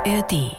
ARD.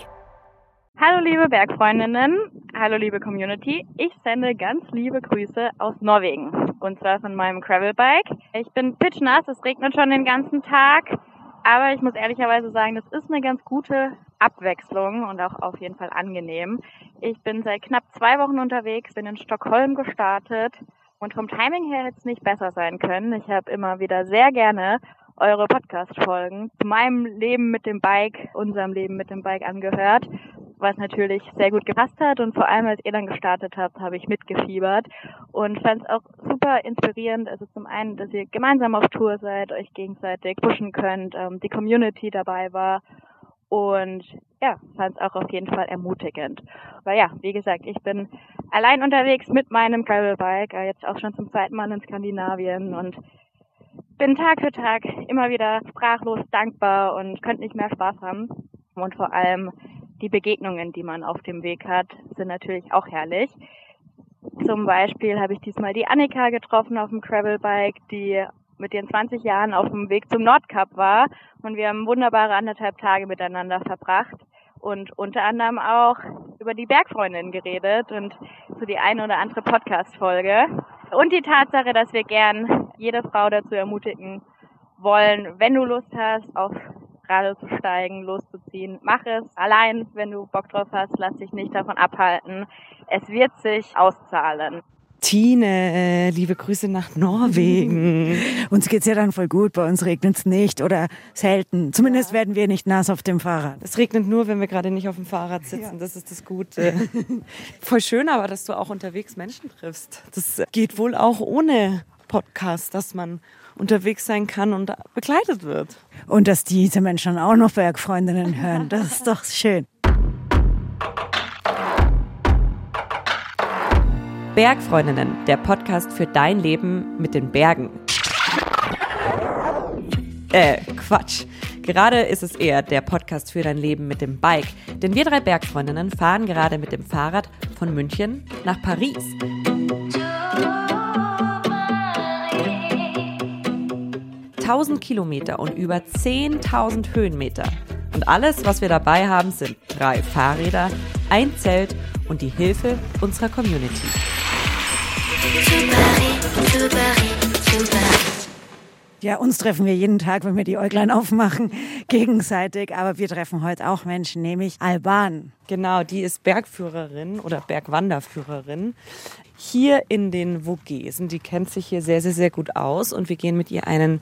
Hallo liebe Bergfreundinnen, hallo liebe Community. Ich sende ganz liebe Grüße aus Norwegen und zwar von meinem Gravelbike. Ich bin pitchnass, es regnet schon den ganzen Tag, aber ich muss ehrlicherweise sagen, das ist eine ganz gute Abwechslung und auch auf jeden Fall angenehm. Ich bin seit knapp zwei Wochen unterwegs, bin in Stockholm gestartet und vom Timing her hätte es nicht besser sein können. Ich habe immer wieder sehr gerne eure Podcast-Folgen zu meinem Leben mit dem Bike, unserem Leben mit dem Bike angehört, was natürlich sehr gut gepasst hat und vor allem als ihr dann gestartet habt, habe ich mitgefiebert und fand es auch super inspirierend. Also zum einen, dass ihr gemeinsam auf Tour seid, euch gegenseitig pushen könnt, ähm, die Community dabei war und ja, fand es auch auf jeden Fall ermutigend. Weil ja, wie gesagt, ich bin allein unterwegs mit meinem Gravelbike, äh, jetzt auch schon zum zweiten Mal in Skandinavien und bin Tag für Tag immer wieder sprachlos dankbar und könnte nicht mehr Spaß haben. Und vor allem die Begegnungen, die man auf dem Weg hat, sind natürlich auch herrlich. Zum Beispiel habe ich diesmal die Annika getroffen auf dem Gravelbike, die mit ihren 20 Jahren auf dem Weg zum Nordkap war und wir haben wunderbare anderthalb Tage miteinander verbracht und unter anderem auch über die Bergfreundin geredet und so die eine oder andere Podcast-Folge. Und die Tatsache, dass wir gern jede Frau dazu ermutigen wollen, wenn du Lust hast, auf Rade zu steigen, loszuziehen, mach es allein, wenn du Bock drauf hast, lass dich nicht davon abhalten. Es wird sich auszahlen. Tine, äh, liebe Grüße nach Norwegen. Uns geht's ja dann voll gut, bei uns regnet's nicht oder selten. Zumindest ja. werden wir nicht nass auf dem Fahrrad. Es regnet nur, wenn wir gerade nicht auf dem Fahrrad sitzen. Ja. Das ist das Gute. voll schön aber, dass du auch unterwegs Menschen triffst. Das geht wohl auch ohne Podcast, dass man unterwegs sein kann und begleitet wird. Und dass diese Menschen auch noch Bergfreundinnen hören. Das ist doch schön. Bergfreundinnen, der Podcast für dein Leben mit den Bergen. Äh, Quatsch. Gerade ist es eher der Podcast für dein Leben mit dem Bike. Denn wir drei Bergfreundinnen fahren gerade mit dem Fahrrad von München nach Paris. Tausend Kilometer und über 10.000 Höhenmeter. Und alles, was wir dabei haben, sind drei Fahrräder, ein Zelt und die Hilfe unserer Community. Ja, uns treffen wir jeden Tag, wenn wir die Äuglein aufmachen, gegenseitig. Aber wir treffen heute auch Menschen, nämlich Alban. Genau, die ist Bergführerin oder Bergwanderführerin hier in den Vogesen. Die kennt sich hier sehr, sehr, sehr gut aus. Und wir gehen mit ihr einen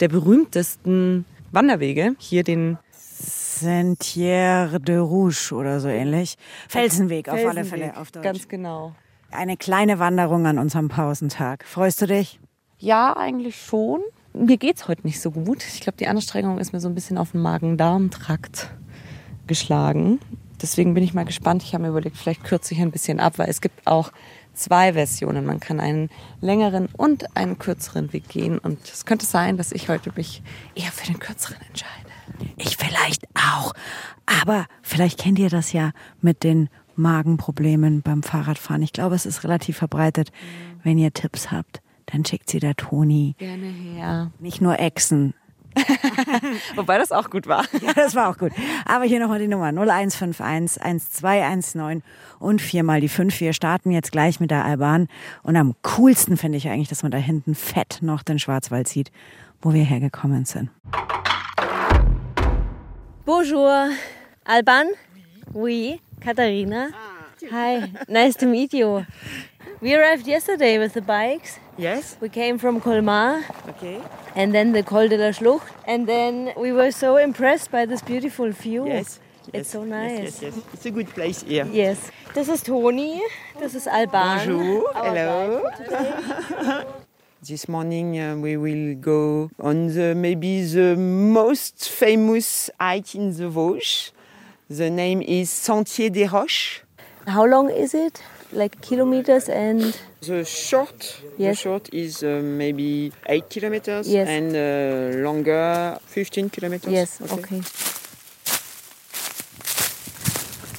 der berühmtesten Wanderwege, hier den Sentier de Rouge oder so ähnlich. Felsenweg, Felsenweg auf alle Fälle auf Deutsch. Ganz genau eine kleine Wanderung an unserem Pausentag. Freust du dich? Ja, eigentlich schon. Mir geht es heute nicht so gut. Ich glaube, die Anstrengung ist mir so ein bisschen auf den Magen-Darm-Trakt geschlagen. Deswegen bin ich mal gespannt. Ich habe mir überlegt, vielleicht kürze ich ein bisschen ab, weil es gibt auch zwei Versionen. Man kann einen längeren und einen kürzeren Weg gehen. Und es könnte sein, dass ich heute mich eher für den kürzeren entscheide. Ich vielleicht auch. Aber vielleicht kennt ihr das ja mit den Magenproblemen beim Fahrradfahren. Ich glaube, es ist relativ verbreitet. Wenn ihr Tipps habt, dann schickt sie der Toni. Gerne her. Nicht nur Echsen. Wobei das auch gut war. Ja, das war auch gut. Aber hier nochmal die Nummer 0151 1219 und viermal die 5. Wir starten jetzt gleich mit der Alban. Und am coolsten finde ich eigentlich, dass man da hinten fett noch den Schwarzwald sieht, wo wir hergekommen sind. Bonjour. Alban? Oui. Katharina. Ah. Hi, nice to meet you. We arrived yesterday with the bikes. Yes. We came from Colmar. Okay. And then the Col de la Schlucht. And then we were so impressed by this beautiful view. Yes. It's so nice. Yes, yes, yes. It's a good place here. Yes. This is Toni. This is Alban. Bonjour. Hello. This morning uh, we will go on the maybe the most famous hike in the Vosges. The name is Sentier des Roches. How long is it? Like kilometers and? The short, yes. the short is uh, maybe 8 kilometers yes. and uh, longer 15 kilometers. Yes, okay. okay.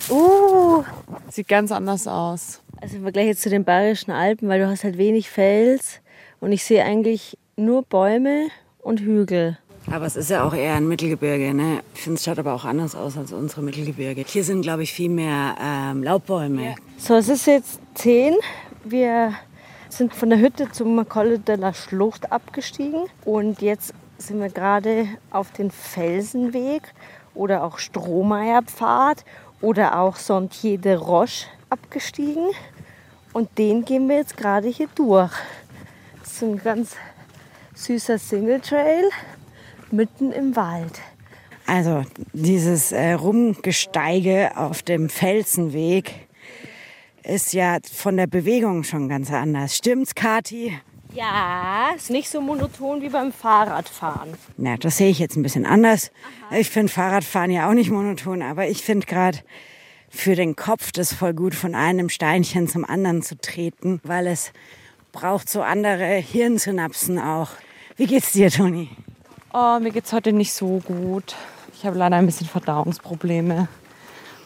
Uh, sieht ganz anders aus. Also im Vergleich jetzt zu den Bayerischen Alpen, weil du hast halt wenig Fels und ich sehe eigentlich nur Bäume und Hügel. Aber es ist ja auch eher ein Mittelgebirge. Ne? Ich finde, es schaut aber auch anders aus als unsere Mittelgebirge. Hier sind, glaube ich, viel mehr ähm, Laubbäume. So, es ist jetzt 10. Wir sind von der Hütte zum Colle de la Schlucht abgestiegen und jetzt sind wir gerade auf den Felsenweg oder auch Strohmeierpfad oder auch Sentier de Roche abgestiegen und den gehen wir jetzt gerade hier durch. Das ist ein ganz süßer Single Trail mitten im Wald. Also dieses äh, Rumgesteige auf dem Felsenweg ist ja von der Bewegung schon ganz anders. Stimmt's, Kati? Ja, ist nicht so monoton wie beim Fahrradfahren. Na, das sehe ich jetzt ein bisschen anders. Ich finde Fahrradfahren ja auch nicht monoton, aber ich finde gerade für den Kopf das voll gut, von einem Steinchen zum anderen zu treten, weil es braucht so andere Hirnsynapsen auch. Wie geht's dir, Toni? Oh, mir geht's heute nicht so gut. Ich habe leider ein bisschen Verdauungsprobleme.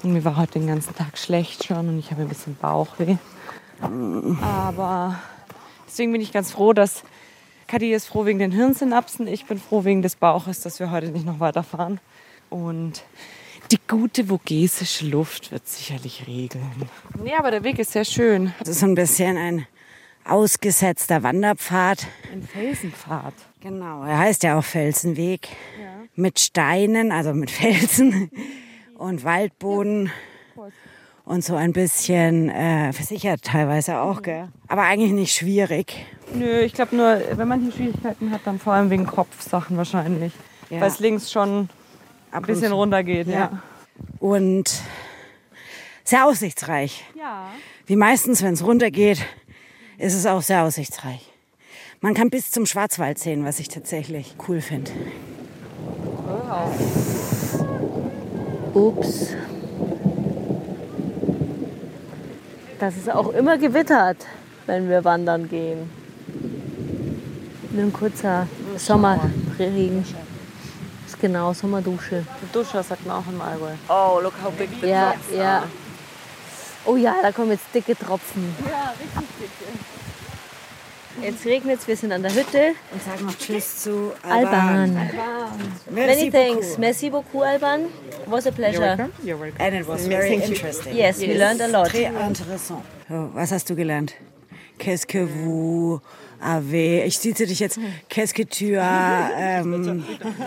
Und mir war heute den ganzen Tag schlecht schon und ich habe ein bisschen Bauchweh. Aber deswegen bin ich ganz froh, dass Kadi ist froh wegen den Hirnsynapsen. Ich bin froh wegen des Bauches, dass wir heute nicht noch weiterfahren. Und die gute vogesische Luft wird sicherlich regeln. Nee, aber der Weg ist sehr schön. Das ist ein bisschen ein ausgesetzter Wanderpfad. Ein Felsenpfad. Genau, er heißt ja auch Felsenweg. Mit Steinen, also mit Felsen und Waldboden. Und so ein bisschen äh, versichert teilweise auch, gell? Aber eigentlich nicht schwierig. Nö, ich glaube nur, wenn man hier Schwierigkeiten hat, dann vor allem wegen Kopfsachen wahrscheinlich. Ja. Weil es links schon ein bisschen runter geht. Ja. Und sehr aussichtsreich. ja. Wie meistens, wenn es runtergeht, ist es auch sehr aussichtsreich. Man kann bis zum Schwarzwald sehen, was ich tatsächlich cool finde. Ups. Das ist auch immer gewittert, wenn wir wandern gehen. Nur ein kurzer Sommerregen. Ist genau Sommerdusche. Duscher sagt man auch im Allgäu. Oh, look how big the Ja, drops ja. are. Oh ja, da kommen jetzt dicke Tropfen. Ja, richtig dicke. Jetzt regnet es, wir sind an der Hütte. Und sag noch Tschüss zu Alban. Merci Many thanks. Merci beaucoup, Alban. Was a pleasure. And it was very interesting. Yes, we learned a lot. Très intéressant. So, was hast du gelernt? Qu'est-ce que vous avez? Ich ziehe dich jetzt. Qu'est-ce que tu as ähm,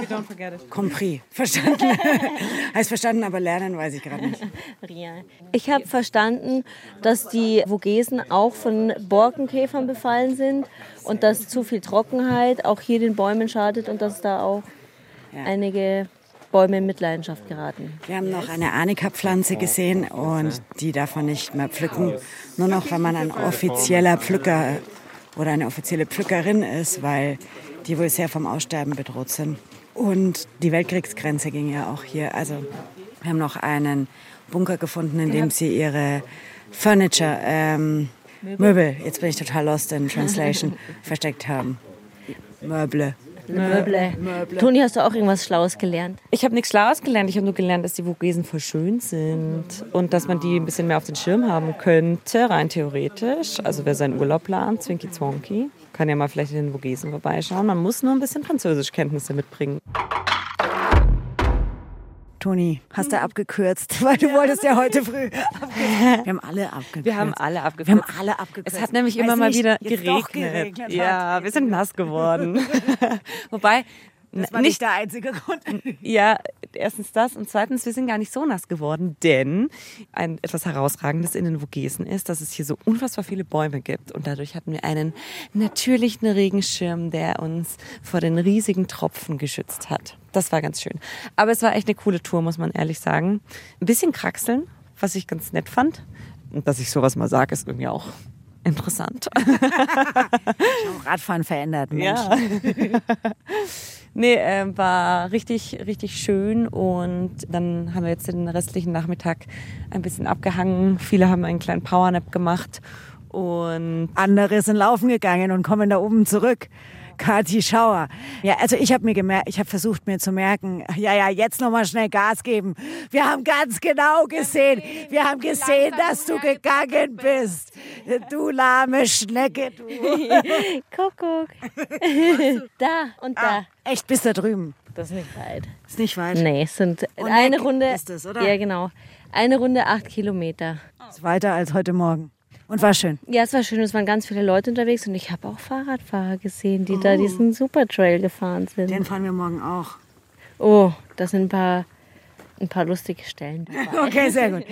Don't forget it. compris? Verstanden? heißt verstanden, aber lernen weiß ich gerade nicht. Ich habe verstanden, dass die Vogesen auch von Borkenkäfern befallen sind und dass zu viel Trockenheit auch hier den Bäumen schadet und dass da auch einige Bäume in Mitleidenschaft geraten. Wir haben noch eine Arnika-Pflanze gesehen und die darf man nicht mehr pflücken. Nur noch, wenn man ein offizieller Pflücker oder eine offizielle Pflückerin ist, weil die wohl sehr vom Aussterben bedroht sind. Und die Weltkriegsgrenze ging ja auch hier. Also wir haben noch einen Bunker gefunden, in dem sie ihre Furniture, ähm, Möbel, jetzt bin ich total lost in Translation, versteckt haben. Möble. Möble. Toni, hast du auch irgendwas Schlaues gelernt? Ich habe nichts Schlaues gelernt. Ich habe nur gelernt, dass die Vogesen voll schön sind und dass man die ein bisschen mehr auf den Schirm haben könnte, rein theoretisch. Also wer seinen Urlaub plant, Zwinky Zwonky, kann ja mal vielleicht in den Vogesen vorbeischauen. Man muss nur ein bisschen Französischkenntnisse mitbringen. Toni, hast du abgekürzt, weil du wolltest ja heute früh abkürzen. Wir haben alle abgekürzt. Wir haben alle Wir abgekürzt. haben alle abgekürzt. Es hat nämlich immer mal wieder geregnet. geregnet ja, wir sind nass geworden. Wobei, Das war nicht der einzige Grund. Ja, erstens das und zweitens, wir sind gar nicht so nass geworden, denn ein etwas herausragendes in den Vogesen ist, dass es hier so unfassbar viele Bäume gibt und dadurch hatten wir einen natürlichen Regenschirm, der uns vor den riesigen Tropfen geschützt hat. Das war ganz schön. Aber es war echt eine coole Tour, muss man ehrlich sagen. Ein bisschen kraxeln, was ich ganz nett fand. Und dass ich sowas mal sage, ist irgendwie auch interessant. Radfahren verändert Mensch. Ja. nee, äh, war richtig, richtig schön und dann haben wir jetzt den restlichen Nachmittag ein bisschen abgehangen. Viele haben einen kleinen Powernap gemacht und Andere sind laufen gegangen und kommen da oben zurück. Kati Schauer. Ja, also ich habe mir gemerkt, ich habe versucht mir zu merken, ja, ja, jetzt noch mal schnell Gas geben. Wir haben ganz genau gesehen, wir haben gesehen, dass du gegangen bist. Du lahme Schnecke, du. Kuckuck. da und da. Echt bis da drüben. Das ist nicht weit. Ist nicht weit. Nee, es sind Und eine Neck Runde. ist es, oder? Ja, genau. Eine Runde acht Kilometer. Ist weiter als heute Morgen. Und war schön. Ja, es war schön. Es waren ganz viele Leute unterwegs und ich habe auch Fahrradfahrer gesehen, die da diesen Supertrail gefahren sind. Den fahren wir morgen auch. Oh, das sind ein paar, ein paar lustige Stellen dabei. Okay, sehr gut.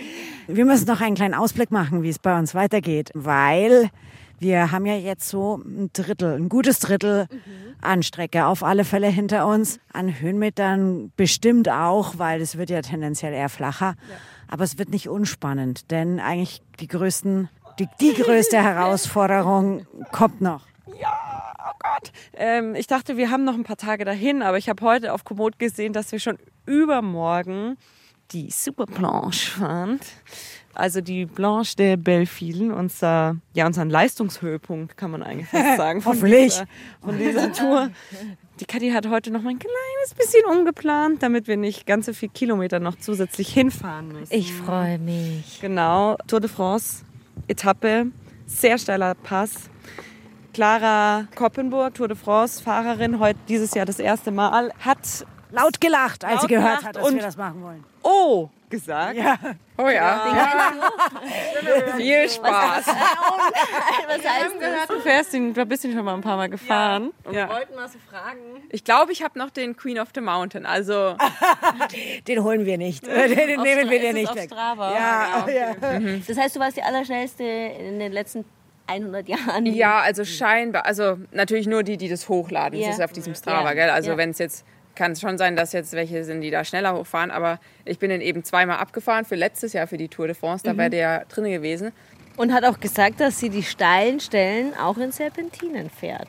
Wir müssen noch einen kleinen Ausblick machen, wie es bei uns weitergeht, weil wir haben ja jetzt so ein Drittel, ein gutes Drittel an Strecke auf alle Fälle hinter uns. An Höhenmetern bestimmt auch, weil es wird ja tendenziell eher flacher. Aber es wird nicht unspannend, denn eigentlich die größten, die, die größte Herausforderung kommt noch. Oh Gott. Ähm, ich dachte, wir haben noch ein paar Tage dahin, aber ich habe heute auf Komoot gesehen, dass wir schon übermorgen die Super Blanche fahren. Also die Blanche de Belfilen, unser, ja, unseren Leistungshöhepunkt, kann man eigentlich fast sagen. von Hoffentlich. Dieser, von dieser Tour. Die Kathi hat heute noch mal ein kleines bisschen umgeplant, damit wir nicht ganz so viele Kilometer noch zusätzlich hinfahren müssen. Ich freue mich. Genau, Tour de France, Etappe, sehr steiler Pass. Clara Koppenburg, Tour de France, Fahrerin, heute dieses Jahr das erste Mal, hat Laut gelacht, als Laut sie gehört hat, dass wir das machen wollen. Oh gesagt. Ja. Oh ja. Viel Spaß. Was heißt das? Du fährst ihn, da bist du schon mal ein paar Mal gefahren. Ja. wollten mal so fragen. Ich glaube, ich habe noch den Queen of the Mountain. Also Den holen wir nicht. Den, den nehmen wir dir nicht weg. Strava. Ja, ja. Das heißt, du warst die allerschnellste in den letzten 100 Jahren. ja, also scheinbar. Also natürlich nur die, die das hochladen. Ja. Das ist auf diesem Strava, Ja. gell? Also Ja. wenn es jetzt kann es schon sein, dass jetzt welche sind, die da schneller hochfahren. Aber ich bin den eben zweimal abgefahren für letztes Jahr für die Tour de France. Da wäre der drin gewesen. Und hat auch gesagt, dass sie die steilen Stellen auch in Serpentinen fährt.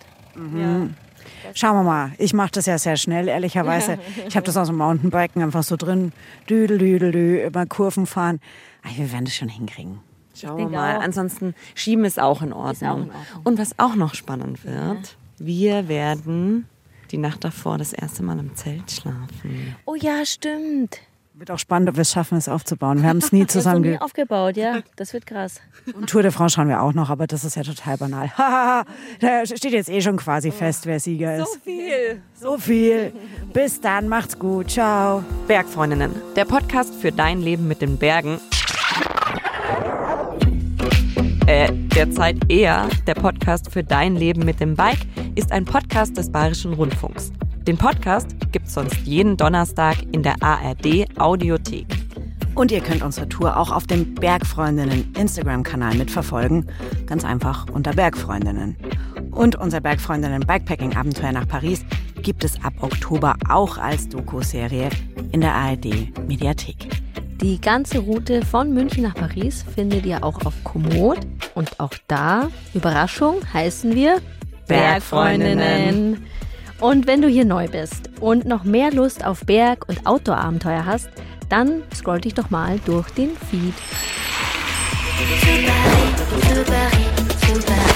Schauen wir mal. Ich mache das ja sehr schnell, ehrlicherweise. Ich habe das aus dem Mountainbiken einfach so drin. Düdel, düdel, dü, über Kurven fahren. Ah, Wir werden das schon hinkriegen. Schauen wir mal. auch. Ansonsten schieben ist auch in Ordnung. Ist auch in Ordnung. Und was auch noch spannend wird, wir werden die Nacht davor das erste Mal im Zelt schlafen. Oh ja, stimmt. Wird auch spannend, ob wir es schaffen, es aufzubauen. Wir haben es nie zusammen nie ge aufgebaut, ja. Das wird krass. Und Tour de France schauen wir auch noch, aber das ist ja total banal. Hahaha, da steht jetzt eh schon quasi fest, wer Sieger ist. viel. So viel. Bis dann, macht's gut. Ciao. Bergfreundinnen, der Podcast für dein Leben mit den Bergen. Äh, derzeit eher der Podcast für dein Leben mit dem Bike ist ein Podcast des Bayerischen Rundfunks. Den Podcast gibt's sonst jeden Donnerstag in der ARD Audiothek. Und ihr könnt unsere Tour auch auf dem Bergfreundinnen Instagram-Kanal mitverfolgen. Ganz einfach unter Bergfreundinnen. Und unser Bergfreundinnen Bikepacking-Abenteuer nach Paris gibt es ab Oktober auch als Doku-Serie in der ARD-Mediathek. Die ganze Route von München nach Paris findet ihr auch auf Komoot. Und auch da, Überraschung, heißen wir Bergfreundinnen. Und wenn du hier neu bist und noch mehr Lust auf Berg- und Outdoor-Abenteuer hast, dann scroll dich doch mal durch den Feed. Super, super, super.